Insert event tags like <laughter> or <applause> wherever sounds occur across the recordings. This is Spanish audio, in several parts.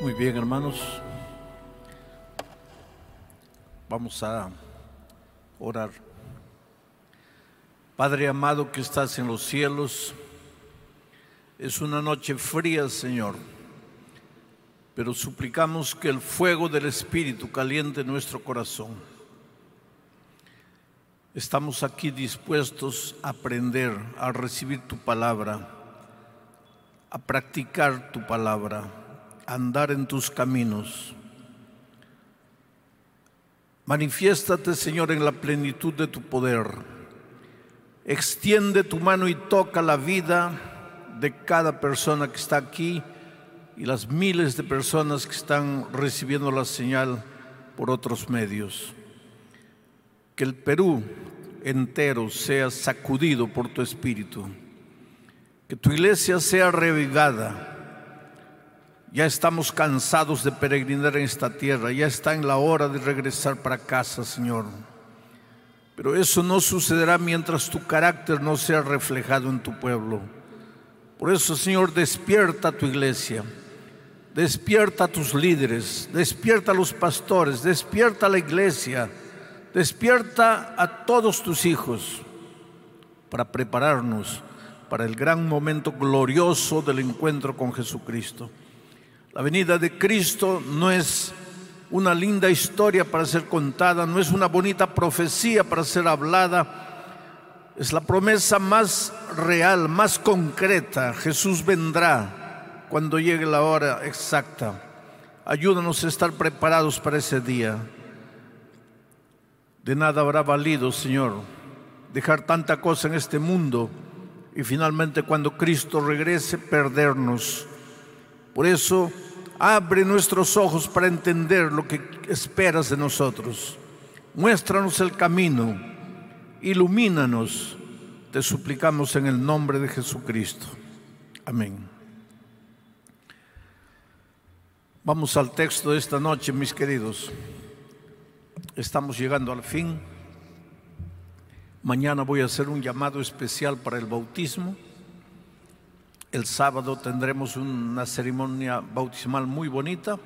Muy bien, hermanos. Vamos a orar. Padre amado que estás en los cielos, es una noche fría, Señor, pero suplicamos que el fuego del Espíritu caliente nuestro corazón. Estamos aquí dispuestos a aprender, a recibir tu palabra, a practicar tu palabra, andar en tus caminos. Manifiéstate, Señor, en la plenitud de tu poder. Extiende tu mano y toca la vida de cada persona que está aquí y las miles de personas que están recibiendo la señal por otros medios. Que el Perú entero sea sacudido por tu espíritu. Que tu iglesia sea revivada. Ya estamos cansados de peregrinar en esta tierra. Ya está en la hora de regresar para casa, Señor. Pero eso no sucederá mientras tu carácter no sea reflejado en tu pueblo. Por eso, Señor, despierta a tu iglesia. Despierta a tus líderes. Despierta a los pastores. Despierta a la iglesia Despierta a todos tus hijos para prepararnos para el gran momento glorioso del encuentro con Jesucristo. La venida de Cristo no es una linda historia para ser contada, no es una bonita profecía para ser hablada, es la promesa más real, más concreta. Jesús vendrá cuando llegue la hora exacta. Ayúdanos a estar preparados para ese día. De nada habrá valido, Señor, dejar tanta cosa en este mundo y finalmente cuando Cristo regrese perdernos. Por eso, abre nuestros ojos para entender lo que esperas de nosotros. Muéstranos el camino, ilumínanos, te suplicamos en el nombre de Jesucristo. Amén. Vamos al texto de esta noche, mis queridos. Estamos llegando al fin. Mañana voy a hacer un llamado especial para el bautismo. El sábado tendremos una ceremonia bautismal muy bonita.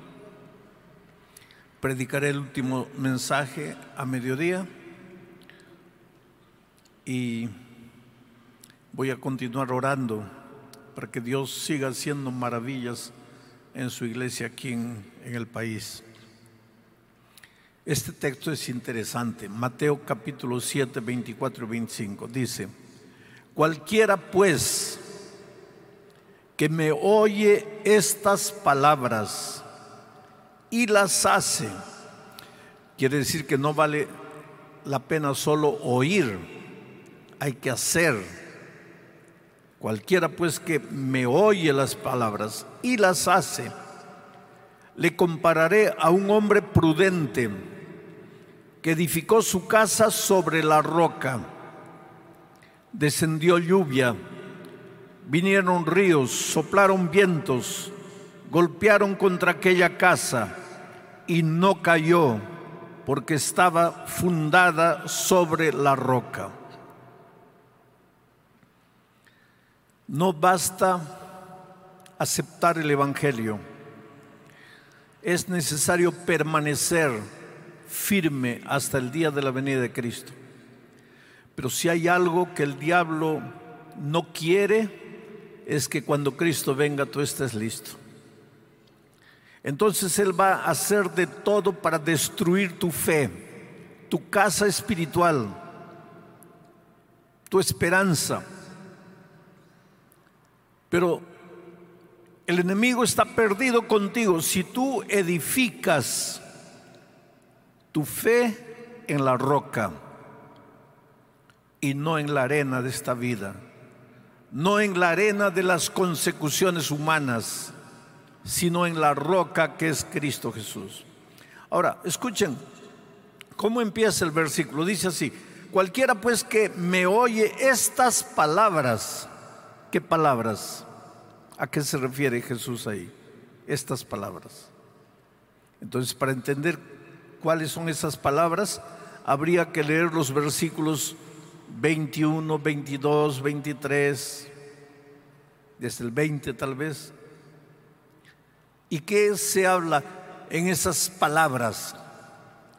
Predicaré el último mensaje a mediodía y voy a continuar orando para que Dios siga haciendo maravillas en su iglesia aquí en, el país. Este texto es interesante. Mateo capítulo 7, 24 y 25. Dice, cualquiera pues que me oye estas palabras y las hace, quiere decir que no vale la pena solo oír, hay que hacer. Cualquiera pues que me oye las palabras y las hace, le compararé a un hombre prudente que edificó su casa sobre la roca. Descendió lluvia, vinieron ríos, soplaron vientos, golpearon contra aquella casa y no cayó porque estaba fundada sobre la roca. No basta aceptar el Evangelio, es necesario permanecer firme hasta el día de la venida de Cristo. Pero si hay algo que el diablo no quiere, es que cuando Cristo venga tú estés listo. Entonces Él va a hacer de todo para destruir tu fe, tu casa espiritual, tu esperanza. Pero el enemigo está perdido contigo. Si tú edificas tu fe en la roca y no en la arena de esta vida, no en la arena de las consecuciones humanas, sino en la roca que es Cristo Jesús. Ahora, escuchen cómo empieza el versículo. Dice así, cualquiera pues que me oye estas palabras, ¿qué palabras? ¿A qué se refiere Jesús ahí? Estas palabras. Entonces, para entender cuáles son esas palabras, habría que leer los versículos 21, 22, 23, desde el 20 tal vez. ¿Y qué se habla en esas palabras?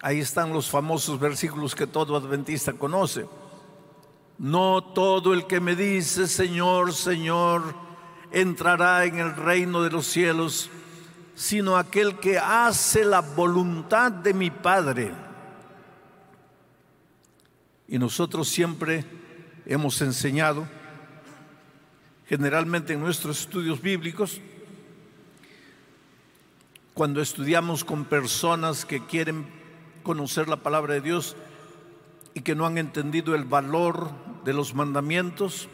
Ahí están los famosos versículos que todo adventista conoce. No todo el que me dice, Señor, Señor, entrará en el reino de los cielos, sino aquel que hace la voluntad de mi Padre. Y nosotros siempre hemos enseñado, generalmente en nuestros estudios bíblicos, cuando estudiamos con personas que quieren conocer la palabra de Dios y que no han entendido el valor de los mandamientos,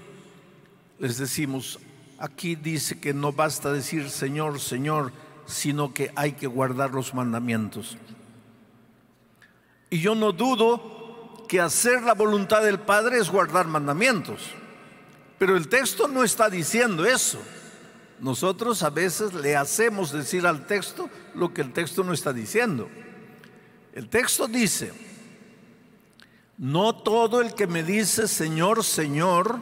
les decimos, aquí dice que no basta decir Señor, Señor, sino que hay que guardar los mandamientos. Y yo no dudo que hacer la voluntad del Padre es guardar mandamientos, pero el texto no está diciendo eso. Nosotros a veces le hacemos decir al texto lo que el texto no está diciendo. El texto dice, no todo el que me dice Señor, Señor,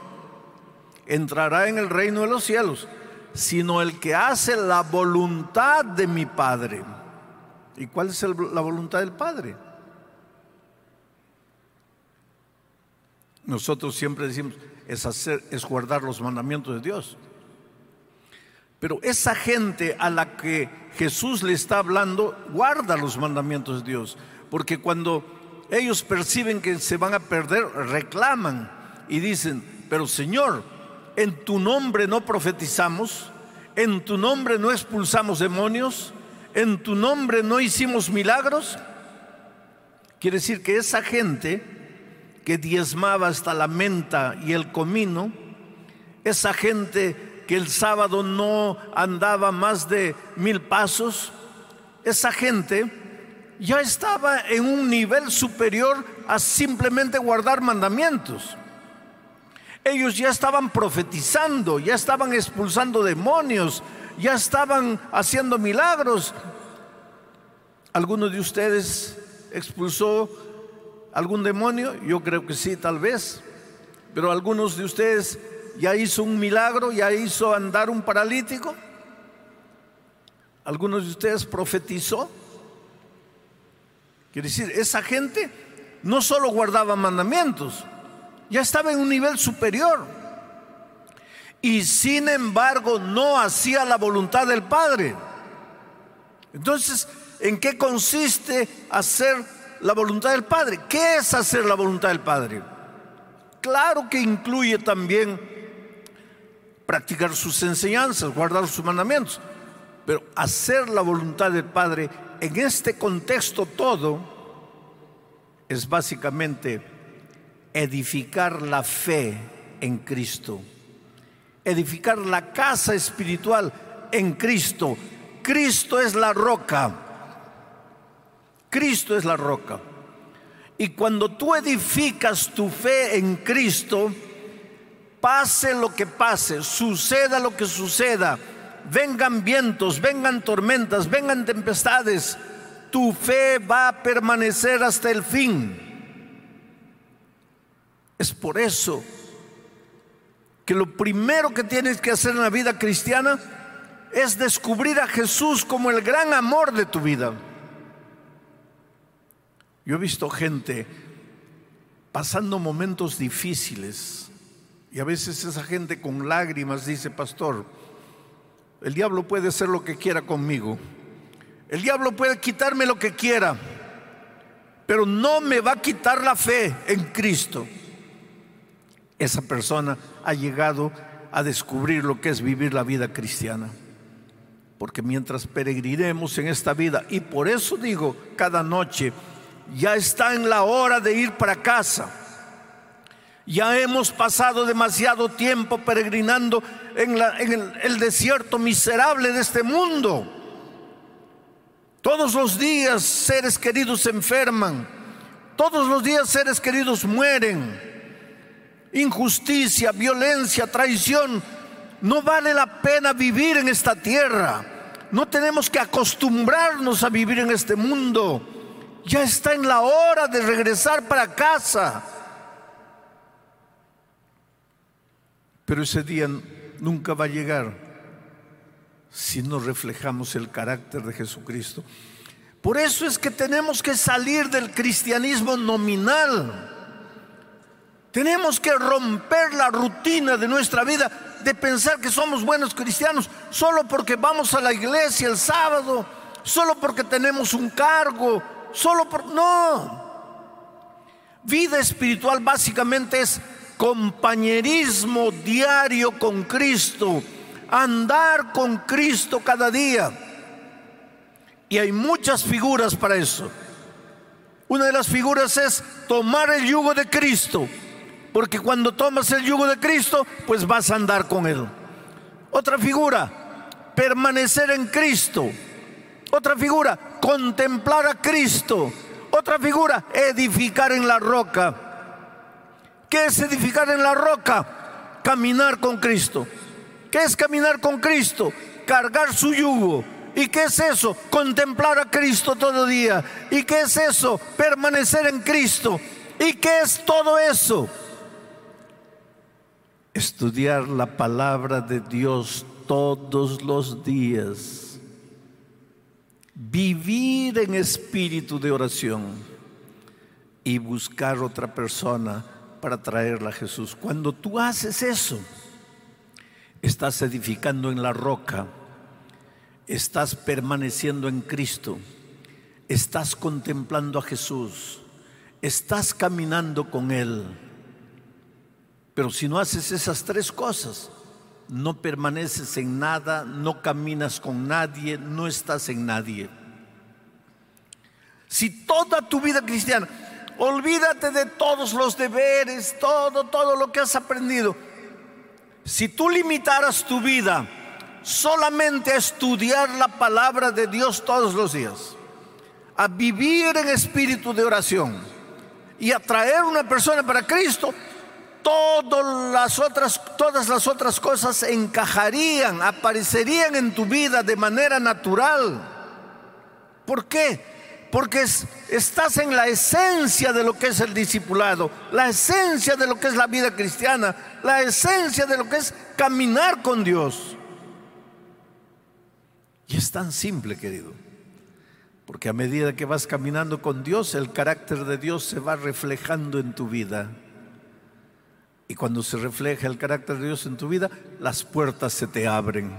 entrará en el reino de los cielos, sino el que hace la voluntad de mi Padre. ¿Y cuál es la voluntad del Padre? Nosotros siempre decimos, es, es guardar los mandamientos de Dios. Pero esa gente a la que Jesús le está hablando guarda los mandamientos de Dios, porque cuando ellos perciben que se van a perder, reclaman y dicen, pero Señor, en tu nombre no profetizamos, en tu nombre no expulsamos demonios, en tu nombre no hicimos milagros. Quiere decir que esa gente que diezmaba hasta la menta y el comino, esa gente que el sábado no andaba más de mil pasos, esa gente ya estaba en un nivel superior a simplemente guardar mandamientos. Ellos ya estaban profetizando, ya estaban expulsando demonios, ya estaban haciendo milagros. ¿Alguno de ustedes expulsó algún demonio? Yo creo que sí, tal vez. Pero algunos de ustedes ya hizo un milagro, ya hizo andar un paralítico. ¿Algunos de ustedes profetizó? Quiere decir, esa gente no solo guardaba mandamientos, ya estaba en un nivel superior. Y sin embargo no hacía la voluntad del Padre. Entonces, ¿en qué consiste hacer la voluntad del Padre? ¿Qué es hacer la voluntad del Padre? Claro que incluye también practicar sus enseñanzas, guardar sus mandamientos, pero hacer la voluntad del Padre en este contexto todo es básicamente edificar la fe en Cristo, edificar la casa espiritual en Cristo. Cristo es la roca, Cristo es la roca. Y cuando tú edificas tu fe en Cristo, pase lo que pase, suceda lo que suceda, vengan vientos, vengan tormentas, vengan tempestades, tu fe va a permanecer hasta el fin. Es por eso que lo primero que tienes que hacer en la vida cristiana es descubrir a Jesús como el gran amor de tu vida. Yo he visto gente pasando momentos difíciles y a veces esa gente con lágrimas dice, pastor, el diablo puede hacer lo que quiera conmigo. El diablo puede quitarme lo que quiera, pero no me va a quitar la fe en Cristo. Esa persona ha llegado a descubrir lo que es vivir la vida cristiana. Porque mientras peregrinemos en esta vida, y por eso digo cada noche, ya está en la hora de ir para casa. Ya hemos pasado demasiado tiempo peregrinando en, el, desierto miserable de este mundo. Todos los días seres queridos se enferman. Todos los días seres queridos mueren. Injusticia, violencia, traición. No vale la pena vivir en esta tierra. No tenemos que acostumbrarnos a vivir en este mundo. Ya está en la hora de regresar para casa. Pero ese día nunca va a llegar si no reflejamos el carácter de Jesucristo. Por eso es que tenemos que salir del cristianismo nominal. Tenemos que romper la rutina de nuestra vida de pensar que somos buenos cristianos solo porque vamos a la iglesia el sábado, solo porque tenemos un cargo, solo por... No. Vida espiritual básicamente es compañerismo diario con Cristo, andar con Cristo cada día. Y hay muchas figuras para eso. Una de las figuras es tomar el yugo de Cristo, porque cuando tomas el yugo de Cristo, pues vas a andar con Él. Otra figura, permanecer en Cristo. Otra figura, contemplar a Cristo. Otra figura, edificar en la roca. ¿Qué es edificar en la roca? Caminar con Cristo. ¿Qué es caminar con Cristo? Cargar su yugo. ¿Y qué es eso? Contemplar a Cristo todo día. ¿Y qué es eso? Permanecer en Cristo. ¿Y qué es todo eso? Estudiar la palabra de Dios todos los días. Vivir en espíritu de oración y buscar otra persona para traerla a Jesús. Cuando tú haces eso, estás edificando en la roca, estás permaneciendo en Cristo, estás contemplando a Jesús, estás caminando con Él. Pero si no haces esas tres cosas, no permaneces en nada, no caminas con nadie, no estás en nadie. Si toda tu vida cristiana, olvídate de todos los deberes, todo, todo lo que has aprendido, si tú limitaras tu vida solamente a estudiar la palabra de Dios todos los días, a vivir en espíritu de oración y a traer una persona para Cristo, todas las otras, todas las otras cosas encajarían, aparecerían en tu vida de manera natural. ¿Por qué? porque estás en la esencia de lo que es el discipulado, la esencia de lo que es la vida cristiana, la esencia de lo que es caminar con Dios. Y es tan simple, querido, porque a medida que vas caminando con Dios, el carácter de Dios se va reflejando en tu vida. Y cuando se refleja el carácter de Dios en tu vida, las puertas se te abren,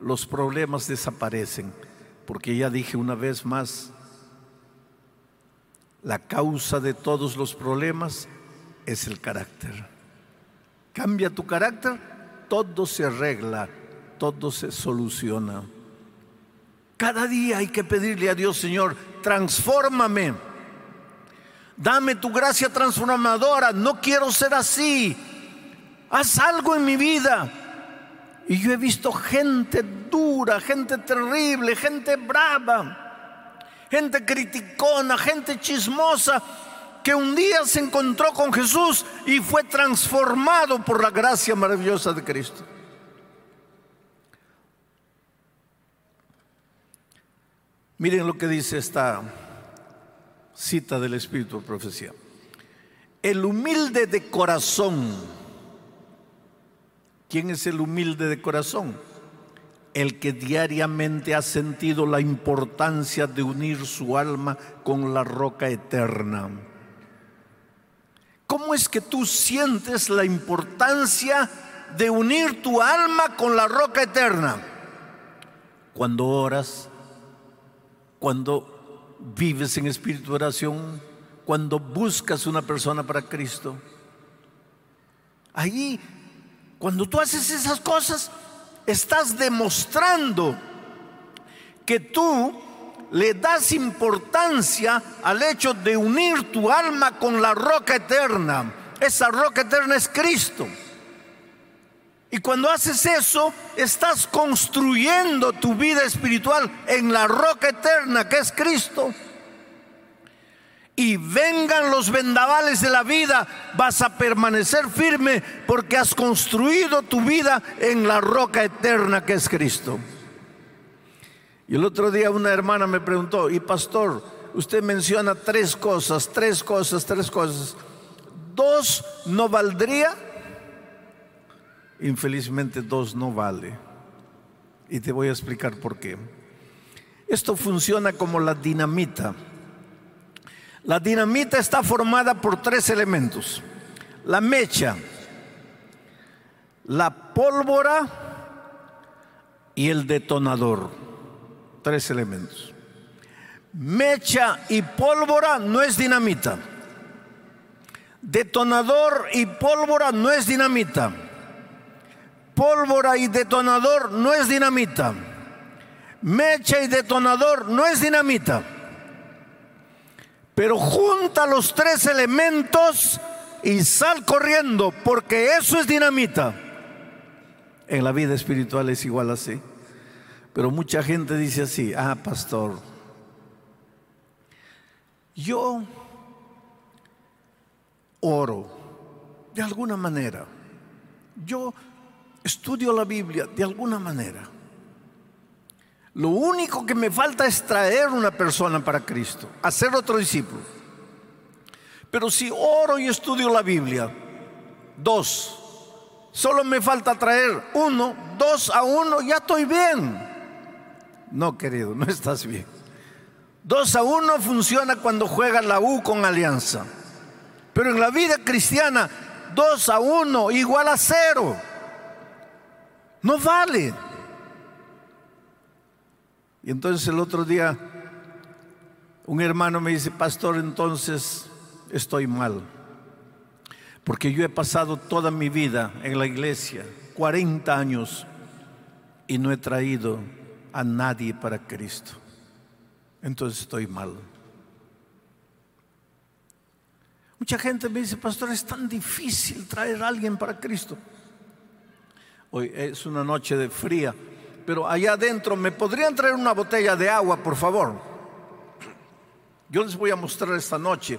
los problemas desaparecen, porque ya dije una vez más, la causa de todos los problemas es el carácter. Cambia tu carácter, todo se arregla, todo se soluciona. Cada día hay que pedirle a Dios, Señor, transfórmame. Dame tu gracia transformadora. No quiero ser así. Haz algo en mi vida. Y yo he visto gente dura, gente terrible, gente brava gente criticona, gente chismosa, que un día se encontró con Jesús y fue transformado por la gracia maravillosa de Cristo. Miren lo que dice esta cita del Espíritu de Profecía. El humilde de corazón. ¿Quién es el humilde de corazón? el que diariamente ha sentido la importancia de unir su alma con la roca eterna. ¿Cómo es que tú sientes la importancia de unir tu alma con la roca eterna? Cuando oras, cuando vives en espíritu de oración, cuando buscas una persona para Cristo. Ahí, cuando tú haces esas cosas, estás demostrando que tú le das importancia al hecho de unir tu alma con la roca eterna. Esa roca eterna es Cristo. Y cuando haces eso, estás construyendo tu vida espiritual en la roca eterna que es Cristo y vengan los vendavales de la vida, vas a permanecer firme porque has construido tu vida en la roca eterna que es Cristo. Y el otro día una hermana me preguntó, y pastor, usted menciona tres cosas, tres cosas, tres cosas. ¿Dos no valdría? Infelizmente dos no vale. Y te voy a explicar por qué. Esto funciona como la dinamita. La dinamita está formada por tres elementos. La mecha, la pólvora y el detonador. Tres elementos. Mecha y pólvora no es dinamita. Detonador y pólvora no es dinamita. Pólvora y detonador no es dinamita. Mecha y detonador no es dinamita. Pero junta los tres elementos y sal corriendo, porque eso es dinamita. En la vida espiritual es igual así. Pero mucha gente dice así, ah, pastor, yo oro de alguna manera. Yo estudio la Biblia de alguna manera. Lo único que me falta es traer una persona para Cristo, hacer otro discípulo. Pero si oro y estudio la Biblia, dos, solo me falta traer uno, dos a uno, ya estoy bien. No, querido, no estás bien. Dos a uno funciona cuando juega la U con alianza. Pero en la vida cristiana, dos a uno igual a cero. No vale. Y entonces el otro día un hermano me dice, pastor, entonces estoy mal. Porque yo he pasado toda mi vida en la iglesia, 40 años, y no he traído a nadie para Cristo. Entonces estoy mal. Mucha gente me dice, pastor, es tan difícil traer a alguien para Cristo. Hoy es una noche de fría pero allá adentro, ¿me podrían traer una botella de agua, por favor? Yo les voy a mostrar esta noche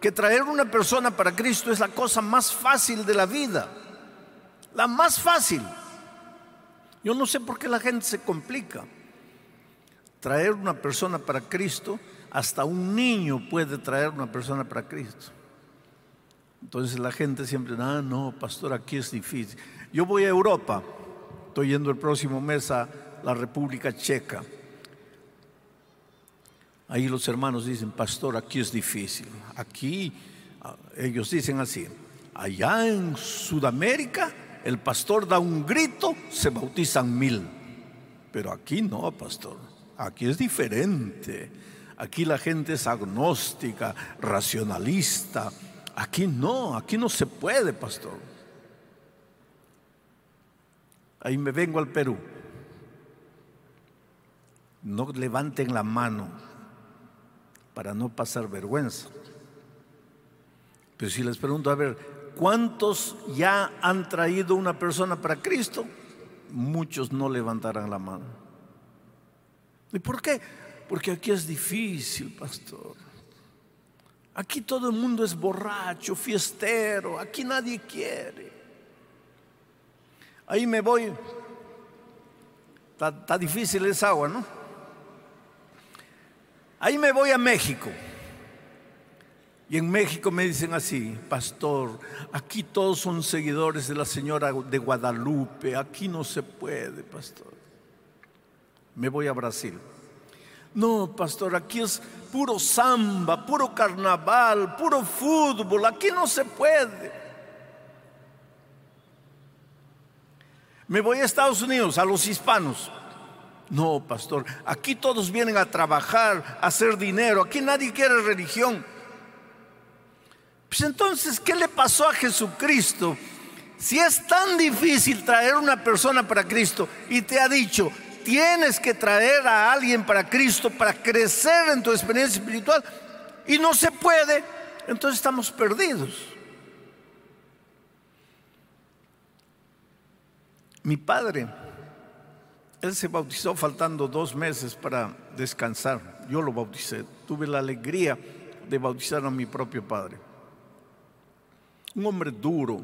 que traer una persona para Cristo es la cosa más fácil de la vida. La más fácil. Yo no sé por qué la gente se complica. Traer una persona para Cristo, hasta un niño puede traer una persona para Cristo. Entonces la gente siempre, ah, no, pastor, aquí es difícil. Yo voy a Europa Estoy yendo el próximo mes a la República Checa. Ahí los hermanos dicen, pastor, aquí es difícil. Aquí, ah, ellos dicen así, allá en Sudamérica el pastor da un grito, se bautizan mil. Pero aquí no, pastor. Aquí es diferente. Aquí la gente es agnóstica, racionalista. Aquí no, aquí no se puede, pastor. Ahí me vengo al Perú. No levanten la mano para no pasar vergüenza. Pero si les pregunto, a ver, ¿cuántos ya han traído una persona para Cristo? Muchos no levantarán la mano. ¿Y por qué? Porque aquí es difícil, pastor. Aquí todo el mundo es borracho, fiestero, aquí nadie quiere. Ahí me voy. Está, difícil esa agua, ¿no? Ahí me voy a México. Y en México me dicen así, pastor, aquí todos son seguidores de la señora de Guadalupe, aquí no se puede, pastor. Me voy a Brasil. No, pastor, aquí es puro samba, puro carnaval, puro fútbol, aquí no se puede. Me voy a Estados Unidos, a los hispanos. No, pastor, aquí todos vienen a trabajar, a hacer dinero, aquí nadie quiere religión. Pues entonces, ¿qué le pasó a Jesucristo? Si es tan difícil traer una persona para Cristo y te ha dicho, tienes que traer a alguien para Cristo para crecer en tu experiencia espiritual y no se puede, entonces estamos perdidos. Mi padre, él se bautizó faltando dos meses para descansar. Yo lo bauticé. Tuve la alegría de bautizar a mi propio padre. Un hombre duro,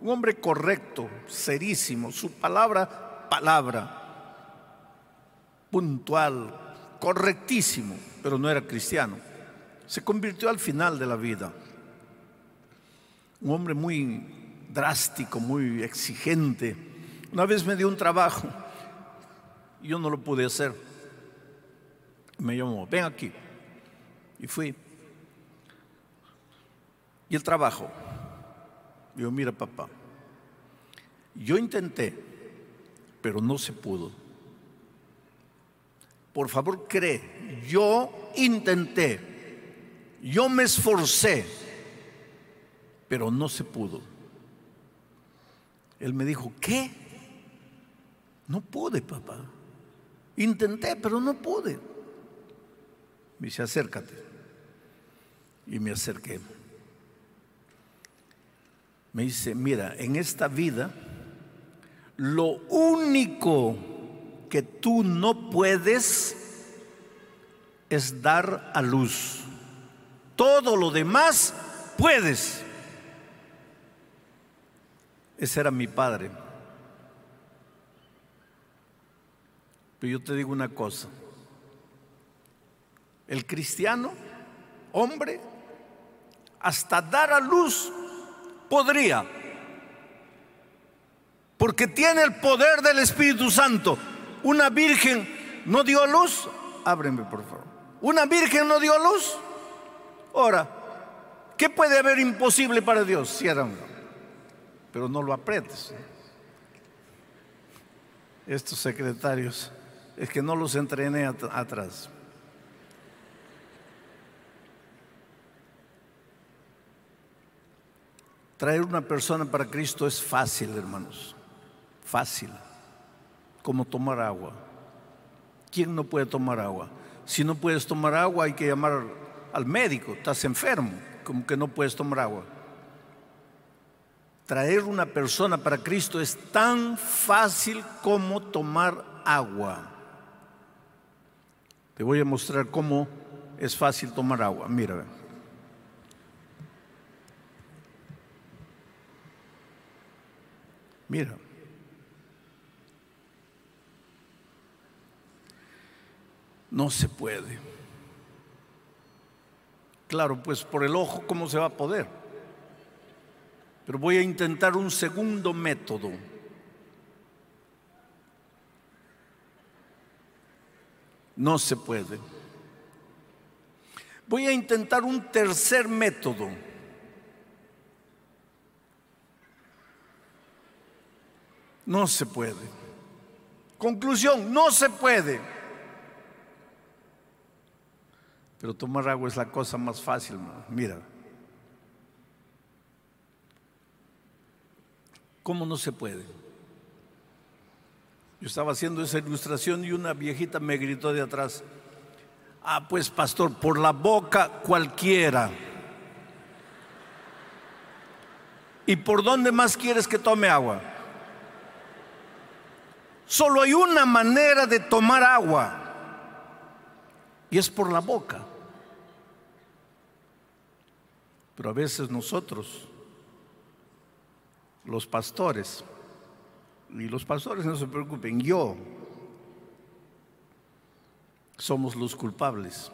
un hombre correcto, serísimo. Su palabra, palabra. Puntual, correctísimo, pero no era cristiano. Se convirtió al final de la vida. Un hombre muy drástico, muy exigente una vez me dio un trabajo Yo no lo pude hacer. Me llamó, ven aquí. Y fui. Y el trabajo. Digo, mira papá, yo intenté, pero no se pudo. Por favor, cree, yo intenté, yo me esforcé, pero no se pudo. Él me dijo, ¿qué? No pude, papá. Intenté, pero no pude. Me dice, acércate. Y me acerqué. Me dice, mira, en esta vida, lo único que tú no puedes es dar a luz. Todo lo demás puedes. Ese era mi padre. Pero yo te digo una cosa. El cristiano, hombre, hasta dar a luz podría. Porque tiene el poder del Espíritu Santo. Una virgen no dio luz. Ábreme, por favor. Una virgen no dio luz. Ahora, ¿qué puede haber imposible para Dios? Cierra pero no lo aprietes. Estos secretarios, es que no los entrené atrás. Traer una persona para Cristo es fácil, hermanos. Fácil. Como tomar agua. ¿Quién no puede tomar agua? Si no puedes tomar agua, hay que llamar al médico. Estás enfermo, como que no puedes tomar agua traer una persona para Cristo es tan fácil como tomar agua. Te voy a mostrar cómo es fácil tomar agua. Mira. Mira. No se puede. Claro, pues por el ojo, ¿cómo se va a poder? Pero voy a intentar un segundo método. No se puede. Voy a intentar un tercer método. No se puede. Conclusión, no se puede. Pero tomar agua es la cosa más fácil. Mira. ¿Cómo no se puede? Yo estaba haciendo esa ilustración y una viejita me gritó de atrás, ah, pues pastor, por la boca cualquiera. ¿Y por dónde más quieres que tome agua? Solo hay una manera de tomar agua y es por la boca. Pero a veces nosotros los pastores. Y los pastores no se preocupen, yo somos los culpables.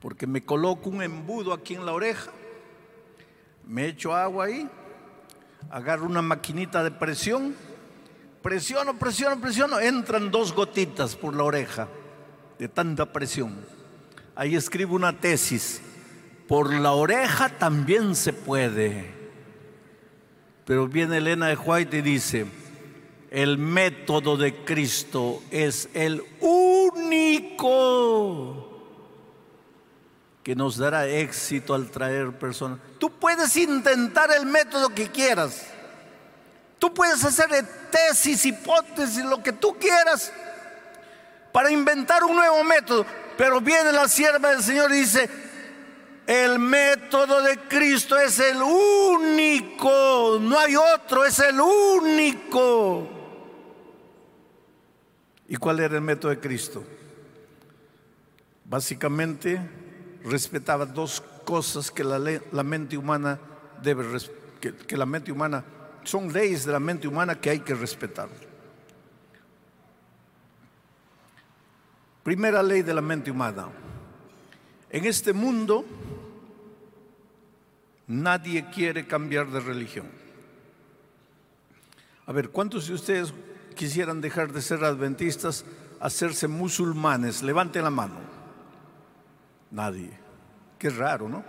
Porque me coloco un embudo aquí en la oreja, me echo agua ahí, agarro una maquinita de presión, presiono, presiono, presiono, entran dos gotitas por la oreja de tanta presión. Ahí escribo una tesis. Por la oreja también se puede. Pero viene Elena de White y dice, el método de Cristo es el único que nos dará éxito al traer personas. Tú puedes intentar el método que quieras. Tú puedes hacer tesis, hipótesis, lo que tú quieras para inventar un nuevo método. Pero viene la sierva del Señor y dice, el método de Cristo es el único, no hay otro, es el único. ¿Y cuál era el método de Cristo? Básicamente respetaba dos cosas que la, mente humana debe que, que la mente humana son leyes de la mente humana que hay que respetar. Primera ley de la mente humana. En este mundo Nadie quiere cambiar de religión. A ver, ¿cuántos de ustedes quisieran dejar de ser adventistas, hacerse musulmanes? Levanten la mano. Nadie. Qué raro, ¿no?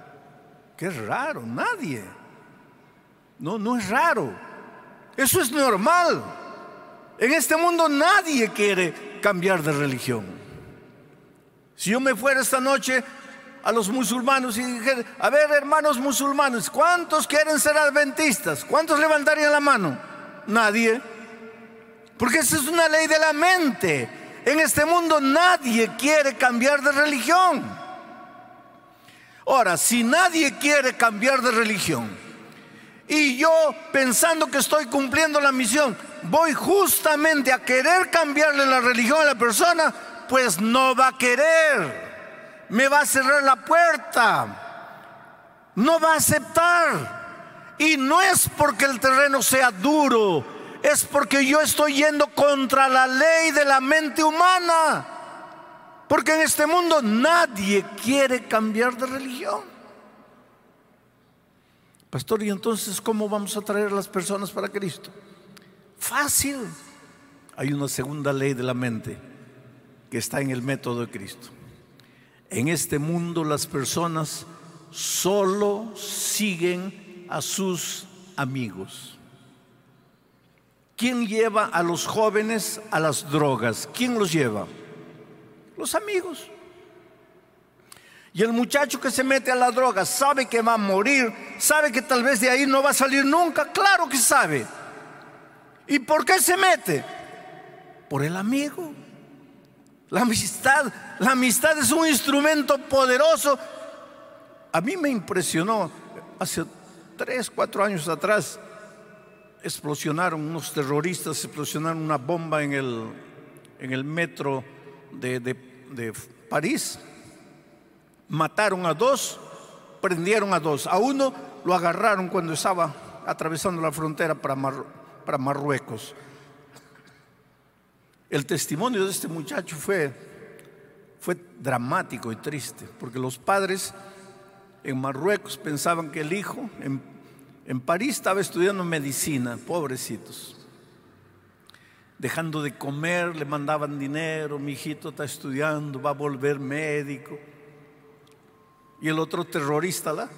Qué raro, nadie. No, no es raro. Eso es normal. En este mundo nadie quiere cambiar de religión. Si yo me fuera esta noche a los musulmanes y dijera, a ver hermanos musulmanes, ¿cuántos quieren ser adventistas? ¿Cuántos levantarían la mano? Nadie. Porque esa es una ley de la mente. En este mundo nadie quiere cambiar de religión. Ahora, si nadie quiere cambiar de religión y yo pensando que estoy cumpliendo la misión, voy justamente a querer cambiarle la religión a la persona, pues no va a querer. Me va a cerrar la puerta. No va a aceptar. Y no es porque el terreno sea duro, es porque yo estoy yendo contra la ley de la mente humana. Porque en este mundo nadie quiere cambiar de religión. Pastor, ¿y entonces cómo vamos a traer a las personas para Cristo? Fácil. Hay una segunda ley de la mente que está en el método de Cristo. En este mundo las personas solo siguen a sus amigos. ¿Quién lleva a los jóvenes a las drogas? ¿Quién los lleva? Los amigos. Y el muchacho que se mete a la droga sabe que va a morir, sabe que tal vez de ahí no va a salir nunca, claro que sabe. ¿Y por qué se mete? Por el amigo. La amistad, la amistad es un instrumento poderoso. A mí me impresionó, hace tres, cuatro años atrás, explosionaron unos terroristas, explosionaron una bomba en el, en el metro de, de París. Mataron a dos, prendieron a dos. A uno lo agarraron cuando estaba atravesando la frontera para, para Marruecos. El testimonio de este muchacho fue, fue dramático y triste, porque los padres en Marruecos pensaban que el hijo en, en París estaba estudiando medicina, pobrecitos. Dejando de comer, le mandaban dinero, mi hijito está estudiando, va a volver médico. Y el otro terrorista, ¿la?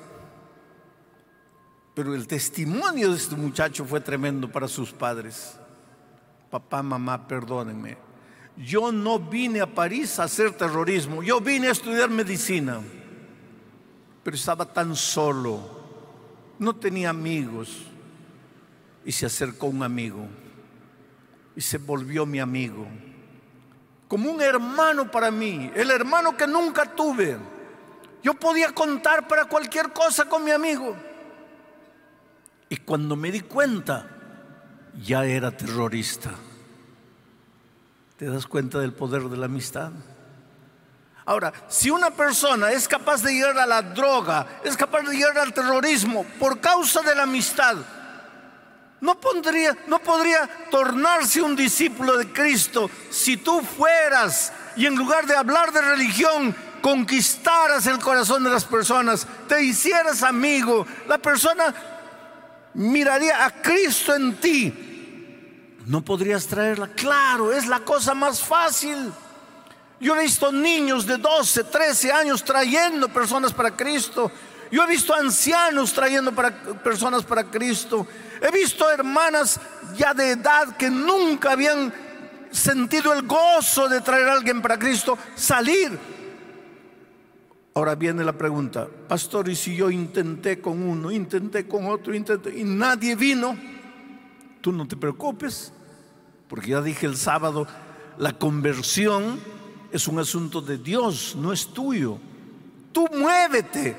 Pero el testimonio de este muchacho fue tremendo para sus padres papá, mamá, perdónenme. Yo no vine a París a hacer terrorismo, yo vine a estudiar medicina, pero estaba tan solo, no tenía amigos, y se acercó un amigo, y se volvió mi amigo, como un hermano para mí, el hermano que nunca tuve. Yo podía contar para cualquier cosa con mi amigo. Y cuando me di cuenta, ya era terrorista. ¿Te das cuenta del poder de la amistad? Ahora, si una persona es capaz de llegar a la droga, es capaz de llegar al terrorismo por causa de la amistad, no, pondría, no podría tornarse un discípulo de Cristo si tú fueras y en lugar de hablar de religión, conquistaras el corazón de las personas, te hicieras amigo, la persona miraría a Cristo en ti. ¿No podrías traerla? Claro, es la cosa más fácil. Yo he visto niños de 12, 13 años trayendo personas para Cristo. Yo he visto ancianos trayendo para, personas para Cristo. He visto hermanas ya de edad que nunca habían sentido el gozo de traer a alguien para Cristo salir Ahora viene la pregunta, pastor, ¿y si yo intenté con uno, intenté con otro, intenté y nadie vino? Tú no te preocupes, porque ya dije el sábado, la conversión es un asunto de Dios, no es tuyo. Tú muévete,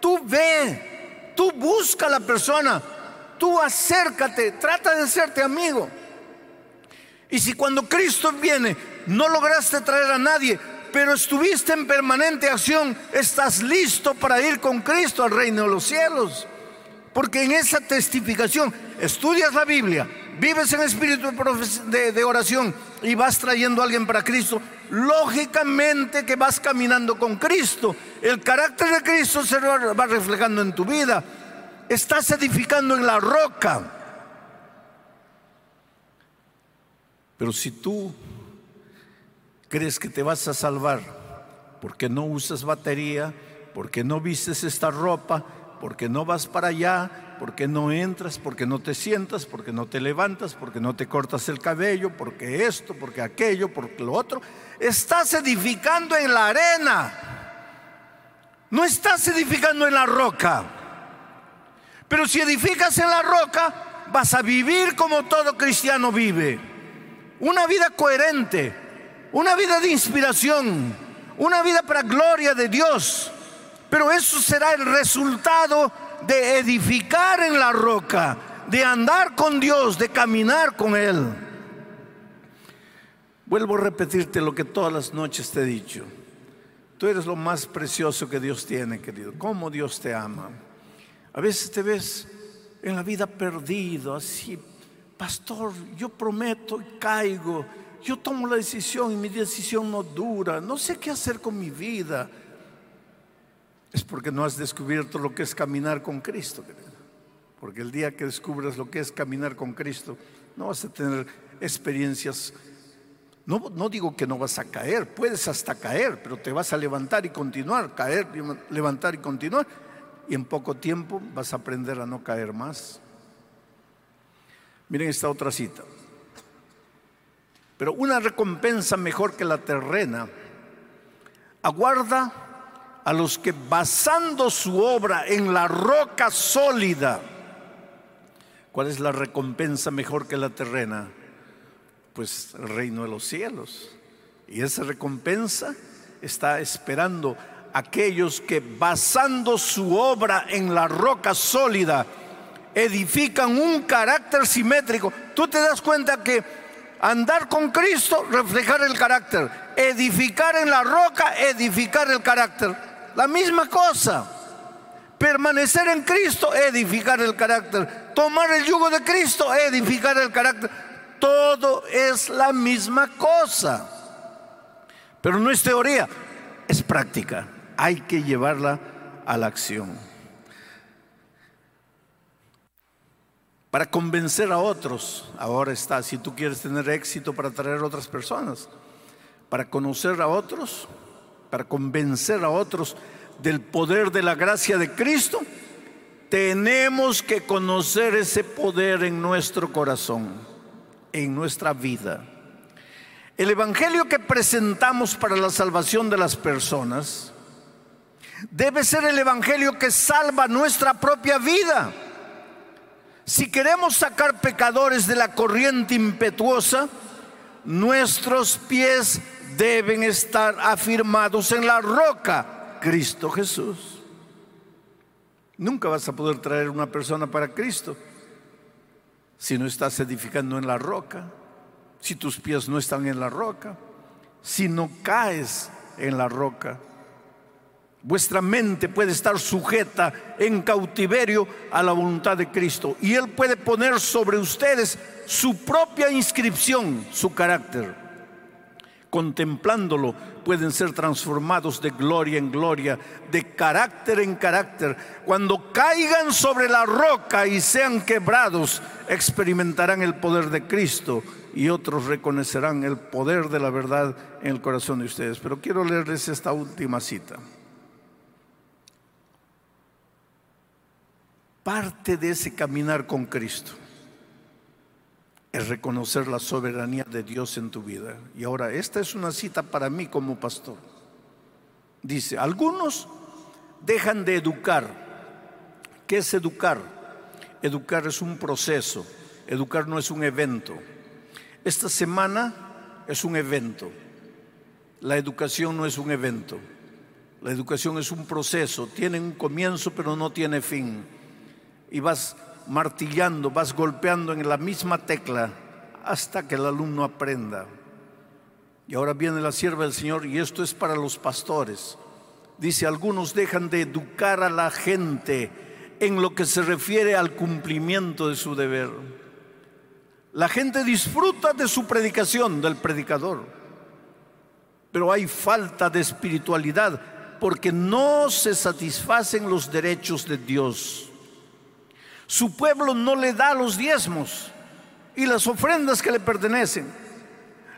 tú ve, tú busca a la persona, tú acércate, trata de hacerte amigo. Y si cuando Cristo viene no lograste traer a nadie, pero estuviste en permanente acción, estás listo para ir con Cristo al reino de los cielos. Porque en esa testificación estudias la Biblia, vives en espíritu de, oración y vas trayendo a alguien para Cristo, lógicamente que vas caminando con Cristo. El carácter de Cristo se va reflejando en tu vida. Estás edificando en la roca. Pero si tú crees que te vas a salvar porque no usas batería, porque no vistes esta ropa, porque no vas para allá, porque no entras, porque no te sientas, porque no te levantas, porque no te cortas el cabello, porque esto, porque aquello, porque lo otro, estás edificando en la arena. No estás edificando en la roca. Pero si edificas en la roca, vas a vivir como todo cristiano vive. Una vida coherente, una vida de inspiración, una vida para gloria de Dios. Pero eso será el resultado de edificar en la roca, de andar con Dios, de caminar con Él. Vuelvo a repetirte lo que todas las noches te he dicho. Tú eres lo más precioso que Dios tiene, querido. Cómo Dios te ama. A veces te ves en la vida perdido, así, pastor, yo prometo y caigo. Yo tomo la decisión y mi decisión no dura. No sé qué hacer con mi vida. Es porque no has descubierto lo que es caminar con Cristo, querido. Porque el día que descubras lo que es caminar con Cristo, no vas a tener experiencias. No, no digo que no vas a caer, puedes hasta caer, pero te vas a levantar y continuar, caer, levantar y continuar. Y en poco tiempo vas a aprender a no caer más. Miren esta otra cita. Pero una recompensa mejor que la terrena aguarda a los que basando su obra en la roca sólida, ¿cuál es la recompensa mejor que la terrena? Pues el reino de los cielos. Y esa recompensa está esperando a aquellos que basando su obra en la roca sólida, edifican un carácter simétrico. Tú te das cuenta que andar con Cristo, reflejar el carácter, edificar en la roca, edificar el carácter. La misma cosa. Permanecer en Cristo, edificar el carácter. Tomar el yugo de Cristo, edificar el carácter. Todo es la misma cosa. Pero no es teoría, es práctica. Hay que llevarla a la acción. Para convencer a otros, ahora está, si tú quieres tener éxito para atraer a otras personas, para conocer a otros, para convencer a otros del poder de la gracia de Cristo, tenemos que conocer ese poder en nuestro corazón, en nuestra vida. El Evangelio que presentamos para la salvación de las personas debe ser el Evangelio que salva nuestra propia vida. Si queremos sacar pecadores de la corriente impetuosa, nuestros pies deben estar afirmados en la roca, Cristo Jesús. Nunca vas a poder traer una persona para Cristo si no estás edificando en la roca, si tus pies no están en la roca, si no caes en la roca. Vuestra mente puede estar sujeta en cautiverio a la voluntad de Cristo y Él puede poner sobre ustedes su propia inscripción, su carácter contemplándolo, pueden ser transformados de gloria en gloria, de carácter en carácter. Cuando caigan sobre la roca y sean quebrados, experimentarán el poder de Cristo y otros reconocerán el poder de la verdad en el corazón de ustedes. Pero quiero leerles esta última cita. Parte de ese caminar con Cristo es reconocer la soberanía de Dios en tu vida. Y ahora, esta es una cita para mí como pastor. Dice, algunos dejan de educar. ¿Qué es educar? Educar es un proceso, educar no es un evento. Esta semana es un evento. La educación no es un evento. La educación es un proceso, tiene un comienzo pero no tiene fin. Y vas martillando, vas golpeando en la misma tecla hasta que el alumno aprenda. Y ahora viene la sierva del Señor y esto es para los pastores. Dice, algunos dejan de educar a la gente en lo que se refiere al cumplimiento de su deber. La gente disfruta de su predicación, del predicador, pero hay falta de espiritualidad porque no se satisfacen los derechos de Dios. Su pueblo no le da los diezmos y las ofrendas que le pertenecen.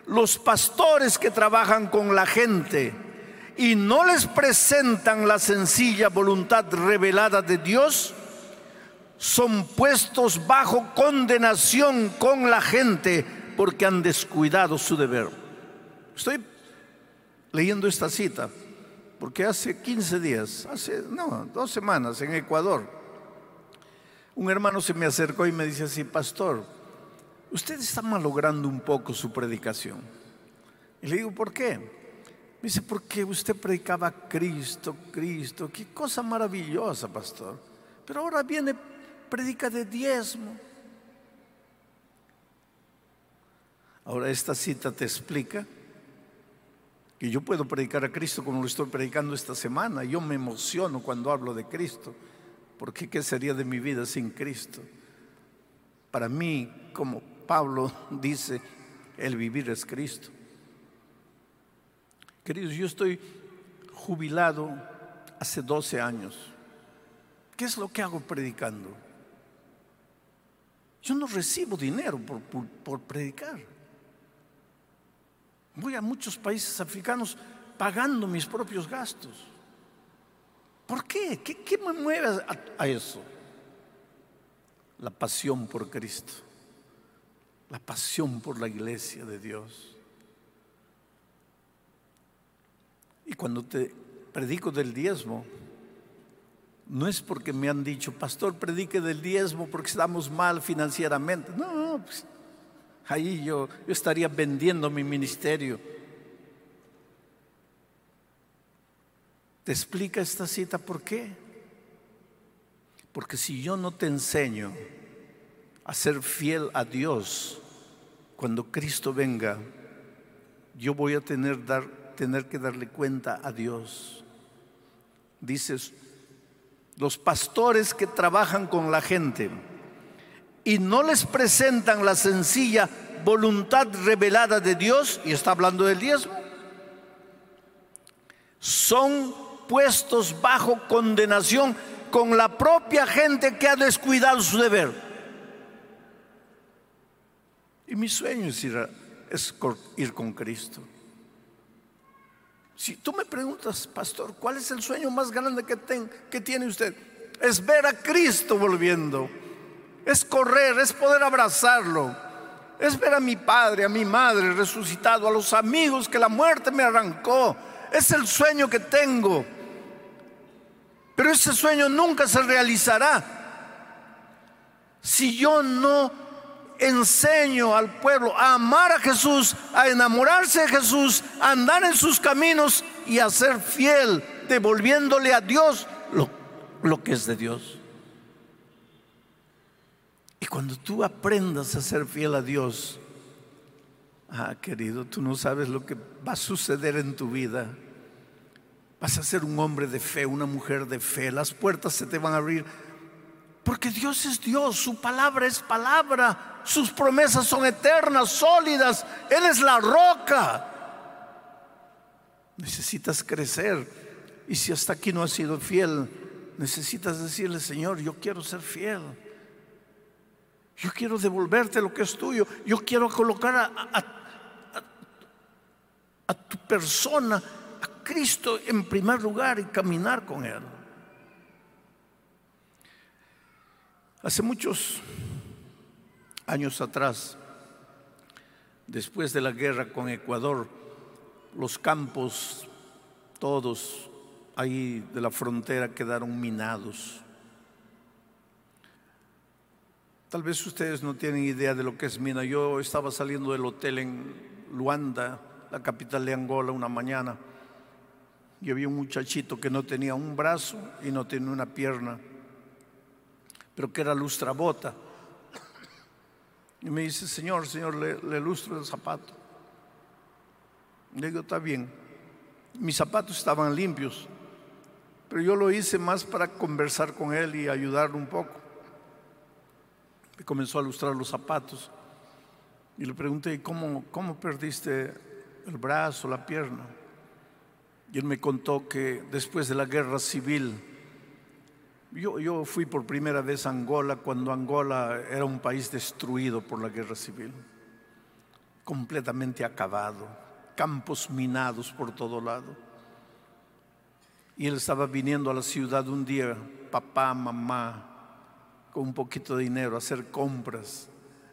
los pastores que trabajan con la gente y no les presentan la sencilla voluntad revelada de Dios, son puestos bajo condenación con la gente porque han descuidado su deber. Estoy leyendo esta cita porque hace 15 días, hace, no, dos semanas en Ecuador, un hermano se me acercó y me dice así, pastor, usted está malogrando un poco su predicación. Y le digo, ¿por qué? Me dice, porque usted predicaba Cristo, Cristo, qué cosa maravillosa, pastor. Pero ahora viene predica de diezmo. Ahora esta cita te explica que yo puedo predicar a Cristo como lo estoy predicando esta semana. Yo me emociono cuando hablo de Cristo, porque ¿qué sería de mi vida sin Cristo? Para mí, como Pablo <laughs> dice, el vivir es Cristo. Queridos, yo estoy jubilado hace 12 años. ¿Qué es lo que hago predicando? Yo no recibo dinero por, predicar. Voy a muchos países africanos pagando mis propios gastos. ¿Por qué? ¿Qué, me mueve a, eso? La pasión por Cristo, la pasión por la iglesia de Dios. Y cuando te predico del diezmo, no es porque me han dicho, pastor, predique del diezmo porque estamos mal financieramente. No, pues, ahí yo, yo estaría vendiendo mi ministerio. ¿Te explica esta cita por qué? Porque si yo no te enseño a ser fiel a Dios, cuando Cristo venga, yo voy a tener, dar, que darle cuenta a Dios. Dices, los pastores que trabajan con la gente y no les presentan la sencilla voluntad revelada de Dios, y está hablando del diezmo, son puestos bajo condenación con la propia gente que ha descuidado su deber. Y mi sueño es ir, con Cristo. Si tú me preguntas, pastor, ¿cuál es el sueño más grande que tiene usted? Es ver a Cristo volviendo. Es correr, es poder abrazarlo. Es ver a mi padre, a mi madre resucitado, a los amigos que la muerte me arrancó. Es el sueño que tengo. Pero ese sueño nunca se realizará si yo no enseño al pueblo a amar a Jesús, a enamorarse de Jesús, a andar en sus caminos y a ser fiel, devolviéndole a Dios lo, lo que es de Dios. Y cuando tú aprendas a ser fiel a Dios, ah, querido, tú no sabes lo que va a suceder en tu vida. Vas a ser un hombre de fe, una mujer de fe. Las puertas se te van a abrir. Porque Dios es Dios, su palabra es palabra. Sus promesas son eternas, sólidas. Él es la roca. Necesitas crecer. Y si hasta aquí no has sido fiel, necesitas decirle, Señor, yo quiero ser fiel. Yo quiero devolverte lo que es tuyo. Yo quiero colocar a, tu persona, Cristo en primer lugar y caminar con Él. Hace muchos años atrás, después de la guerra con Ecuador, los campos, todos ahí de la frontera quedaron minados. Tal vez ustedes no tienen idea de lo que es mina. Yo estaba saliendo del hotel en Luanda, la capital de Angola, una mañana, y había un muchachito que no tenía un brazo y no tenía una pierna, pero que era lustrabota. Y me dice, Señor, Señor, le, lustro el zapato. Le digo, está bien. Mis zapatos estaban limpios, pero yo lo hice más para conversar con él y ayudarle un poco. Me comenzó a lustrar los zapatos y le pregunté, ¿cómo, cómo perdiste el brazo, la pierna? Y él me contó que después de la guerra civil, yo, fui por primera vez a Angola cuando Angola era un país destruido por la guerra civil. completamente acabado, campos minados por todo lado. Y él estaba viniendo a la ciudad un día, papá, mamá, con un poquito de dinero, a hacer compras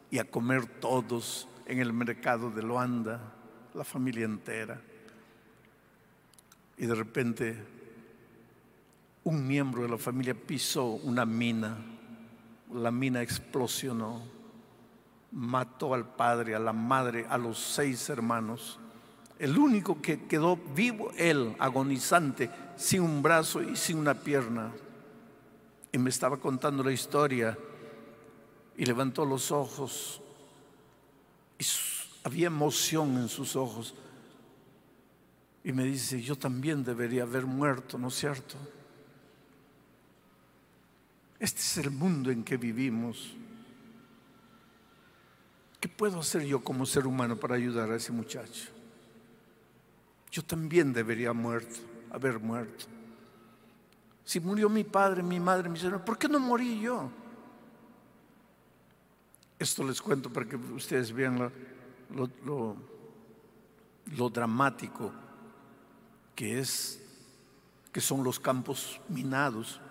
y a comer todos en el mercado de Luanda, la familia entera. Y de repente un miembro de la familia pisó una mina, la mina explosionó, mató al padre, a la madre, a los seis hermanos. El único que quedó vivo, él, agonizante, sin un brazo y sin una pierna. Y me estaba contando la historia y levantó los ojos y había emoción en sus ojos. Y me dice, yo también debería haber muerto, ¿no es cierto? Este es el mundo en que vivimos. ¿Qué puedo hacer yo como ser humano para ayudar a ese muchacho? Yo también debería muerto, haber muerto. Si murió mi padre, mi madre, mi señor, ¿por qué no morí yo? Esto les cuento para que ustedes vean lo dramático que es, que son los campos minados.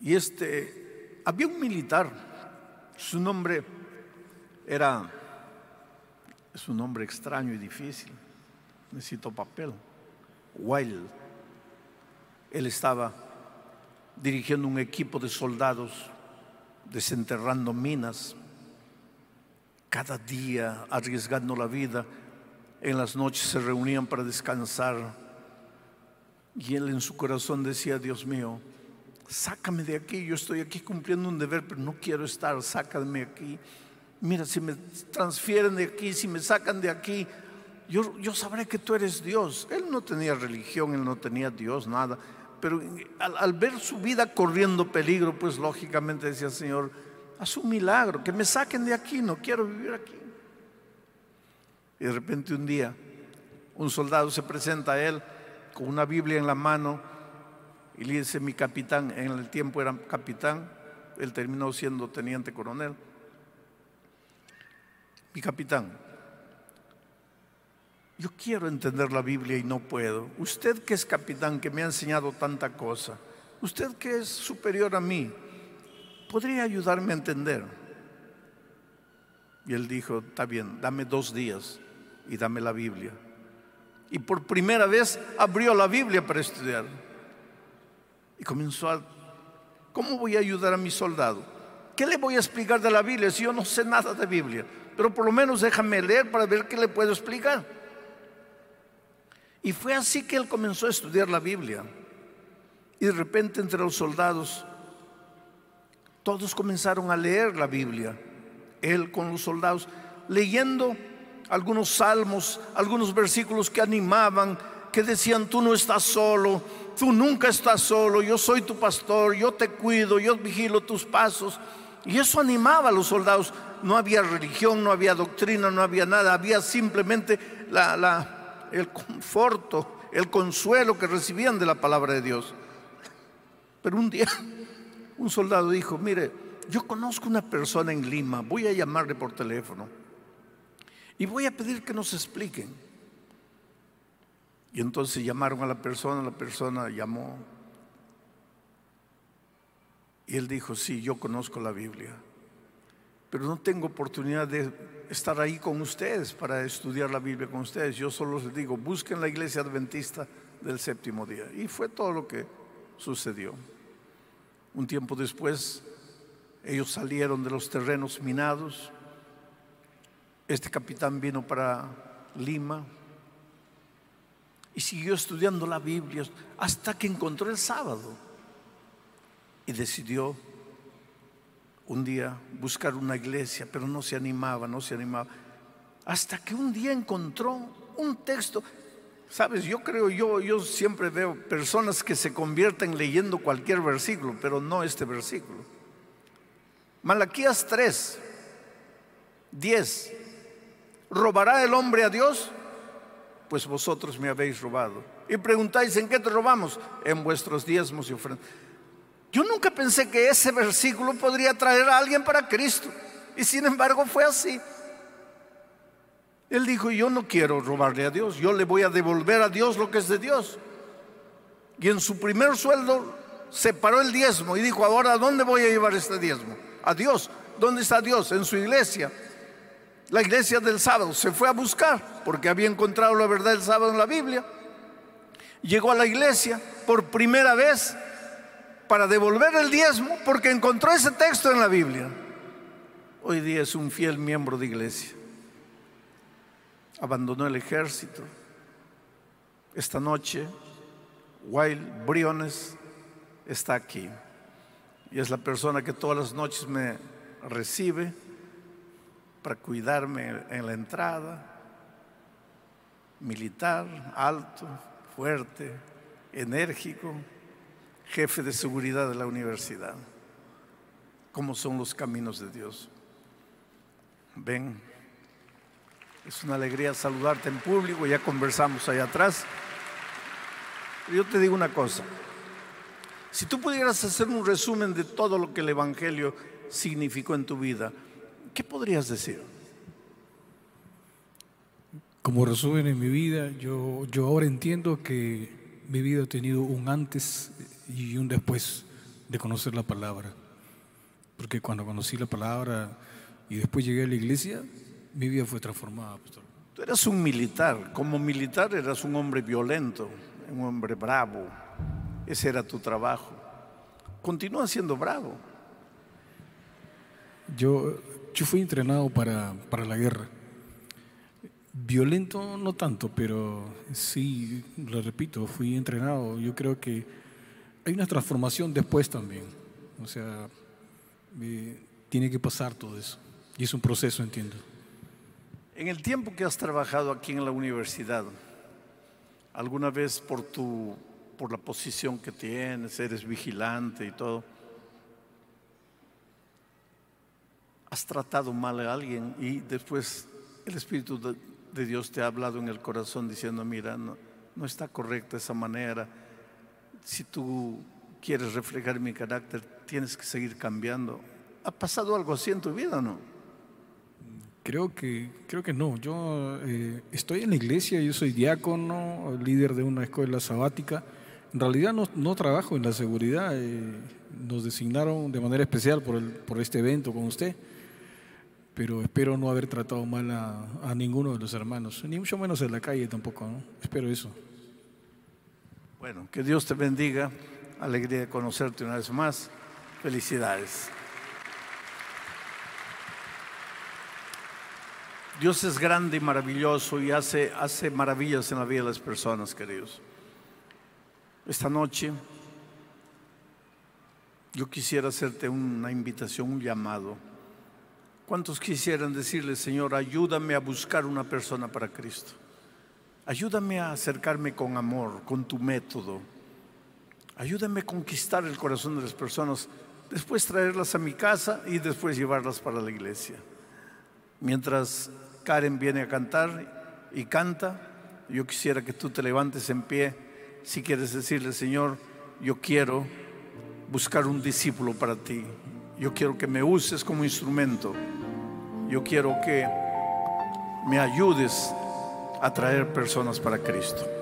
Y este, había un militar, su nombre era, es un nombre extraño y difícil, necesito papel, Wild. Él estaba dirigiendo un equipo de soldados desenterrando minas, cada día arriesgando la vida. En las noches se reunían para descansar y él en su corazón decía, Dios mío, sácame de aquí, yo estoy aquí cumpliendo un deber, pero no quiero estar, sácame aquí. Mira, si me transfieren de aquí, si me sacan de aquí, yo, yo sabré que tú eres Dios. Él no tenía religión, él no tenía Dios, nada. Pero al, al ver su vida corriendo peligro, pues lógicamente decía, Señor, haz un milagro, que me saquen de aquí, no quiero vivir aquí. Y de repente un día, un soldado se presenta a él con una Biblia en la mano y le dice, mi capitán, en el tiempo era capitán, él terminó siendo teniente coronel. Mi capitán, yo quiero entender la Biblia y no puedo. Usted que es capitán, que me ha enseñado tanta cosa, usted que es superior a mí, ¿podría ayudarme a entender? Y él dijo, está bien, dame dos días y dame la Biblia. Y por primera vez abrió la Biblia para estudiar. Y comenzó a, ¿cómo voy a ayudar a mi soldado? ¿Qué le voy a explicar de la Biblia si yo no sé nada de Biblia? Pero por lo menos déjame leer para ver qué le puedo explicar. Y fue así que él comenzó a estudiar la Biblia. Y de repente entre los soldados, todos comenzaron a leer la Biblia. Él con los soldados, leyendo algunos salmos, algunos versículos que animaban, que decían, tú no estás solo, tú nunca estás solo, yo soy tu pastor, yo te cuido, yo vigilo tus pasos. Y eso animaba a los soldados. No había religión, no había doctrina, no había nada, había simplemente el conforto, el consuelo que recibían de la palabra de Dios. Pero un día un soldado dijo, mire, yo conozco una persona en Lima, voy a llamarle por teléfono y voy a pedir que nos expliquen. Y entonces llamaron a la persona, la persona llamó. Y él dijo, sí, yo conozco la Biblia, pero no tengo oportunidad de estar ahí con ustedes para estudiar la Biblia con ustedes. Yo solo les digo, busquen la iglesia adventista del séptimo día. Y fue todo lo que sucedió. Un tiempo después, ellos salieron de los terrenos minados. Este capitán vino para Lima, y siguió estudiando la Biblia hasta que encontró el sábado y decidió un día buscar una iglesia, pero no se animaba, no se animaba. Hasta que un día encontró un texto. Sabes, yo creo, yo, yo siempre veo personas que se convierten leyendo cualquier versículo, pero no este versículo. Malaquías 3, 10. ¿Robará el hombre a Dios? pues vosotros me habéis robado. Y preguntáis, ¿en qué te robamos? En vuestros diezmos y ofrendas. Yo nunca pensé que ese versículo podría traer a alguien para Cristo. Y sin embargo fue así. Él dijo, yo no quiero robarle a Dios, yo le voy a devolver a Dios lo que es de Dios. Y en su primer sueldo separó el diezmo y dijo, ahora ¿a dónde voy a llevar este diezmo? A Dios. ¿Dónde está Dios? En su iglesia. La iglesia del sábado. Se fue a buscar porque había encontrado la verdad del sábado en la Biblia. Llegó a la iglesia por primera vez para devolver el diezmo porque encontró ese texto en la Biblia. Hoy día es un fiel miembro de iglesia abandonó el ejército. Esta noche, Wild Briones está aquí y es la persona que todas las noches me recibe para cuidarme en la entrada. Militar, alto, fuerte, enérgico, jefe de seguridad de la universidad. ¿Cómo son los caminos de Dios? Ven. Es una alegría saludarte en público, ya conversamos allá atrás. Yo te digo una cosa, si tú pudieras hacer un resumen de todo lo que el Evangelio significó en tu vida, ¿qué podrías decir? Como resumen en mi vida, yo, yo ahora entiendo que mi vida ha tenido un antes y un después de conocer la palabra. Porque cuando conocí la palabra y después llegué a la iglesia, mi vida fue transformada, pastor. Tú eras un militar, como militar eras un hombre violento, un hombre bravo. Ese era tu trabajo. Continúa siendo bravo. Yo, yo fui entrenado para, para la guerra. Violento no tanto, pero sí, lo repito, fui entrenado. Yo creo que hay una transformación después también. O sea, eh, tiene que pasar todo eso. Y es un proceso, entiendo. En el tiempo que has trabajado aquí en la universidad, alguna vez por tu por la posición que tienes, eres vigilante y todo, has tratado mal a alguien y después el Espíritu de, Dios te ha hablado en el corazón diciendo, mira, no, está correcta esa manera. Si tú quieres reflejar mi carácter, tienes que seguir cambiando. ¿Ha pasado algo así en tu vida o no? Creo que, creo que no. Yo eh, estoy en la iglesia, yo soy diácono, líder de una escuela sabática. En realidad no, no trabajo en la seguridad. Eh, nos designaron de manera especial por, el, por este evento con usted. Pero espero no haber tratado mal a, ninguno de los hermanos, ni mucho menos en la calle tampoco. ¿no? Espero eso. Bueno, que Dios te bendiga. Alegría de conocerte una vez más. Felicidades. Dios es grande y maravilloso y hace, hace maravillas en la vida de las personas, queridos. Esta noche yo quisiera hacerte una invitación, un llamado. ¿Cuántos quisieran decirle, Señor, ayúdame a buscar una persona para Cristo? Ayúdame a acercarme con amor, con tu método. Ayúdame a conquistar el corazón de las personas, después traerlas a mi casa y después llevarlas para la iglesia. Mientras Karen viene a cantar y canta. Yo quisiera que tú te levantes en pie si quieres decirle, Señor, yo quiero buscar un discípulo para ti. Yo quiero que me uses como instrumento. Yo quiero que me ayudes a traer personas para Cristo.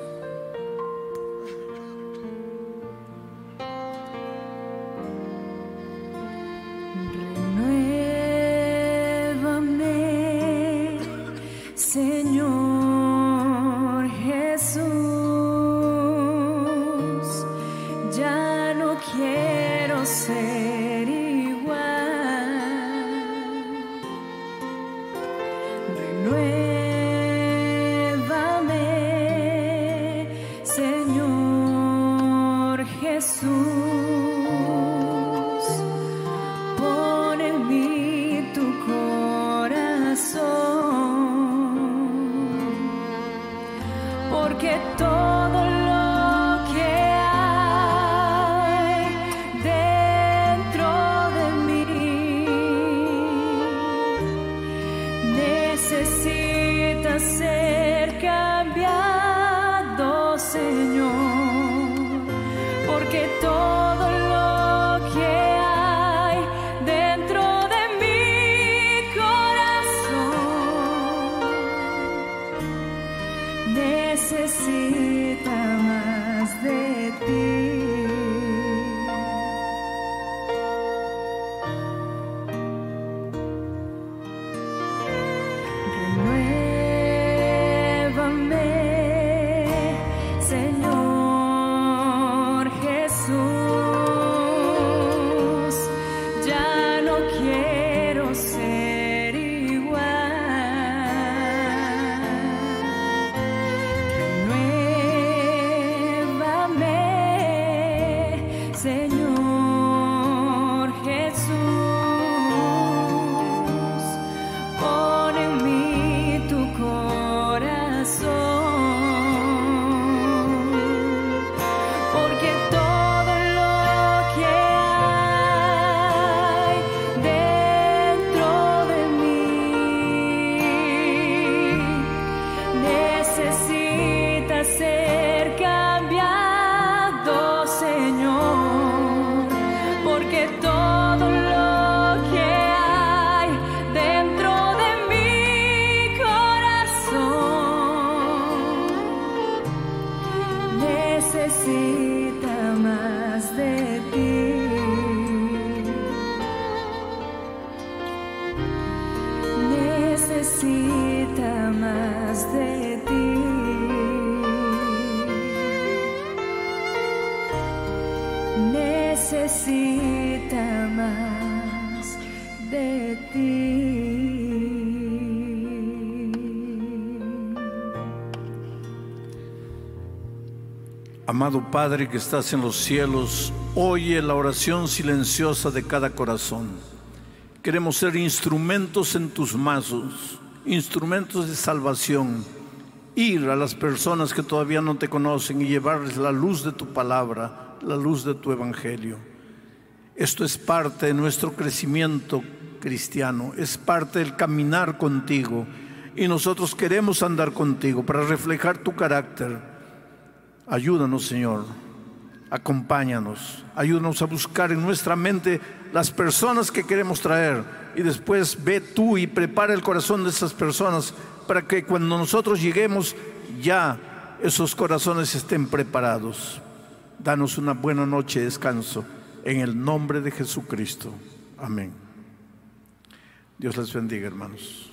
Porque todo Amado Padre que estás en los cielos, oye la oración silenciosa de cada corazón. Queremos ser instrumentos en tus manos, instrumentos de salvación, ir a las personas que todavía no te conocen y llevarles la luz de tu palabra, la luz de tu evangelio. Esto es parte de nuestro crecimiento cristiano, es parte del caminar contigo y nosotros queremos andar contigo para reflejar tu carácter Ayúdanos, Señor. Acompáñanos. Ayúdanos a buscar en nuestra mente las personas que queremos traer. Y después ve tú y prepara el corazón de esas personas para que cuando nosotros lleguemos ya esos corazones estén preparados. Danos una buena noche de descanso. En el nombre de Jesucristo. Amén. Dios les bendiga, hermanos.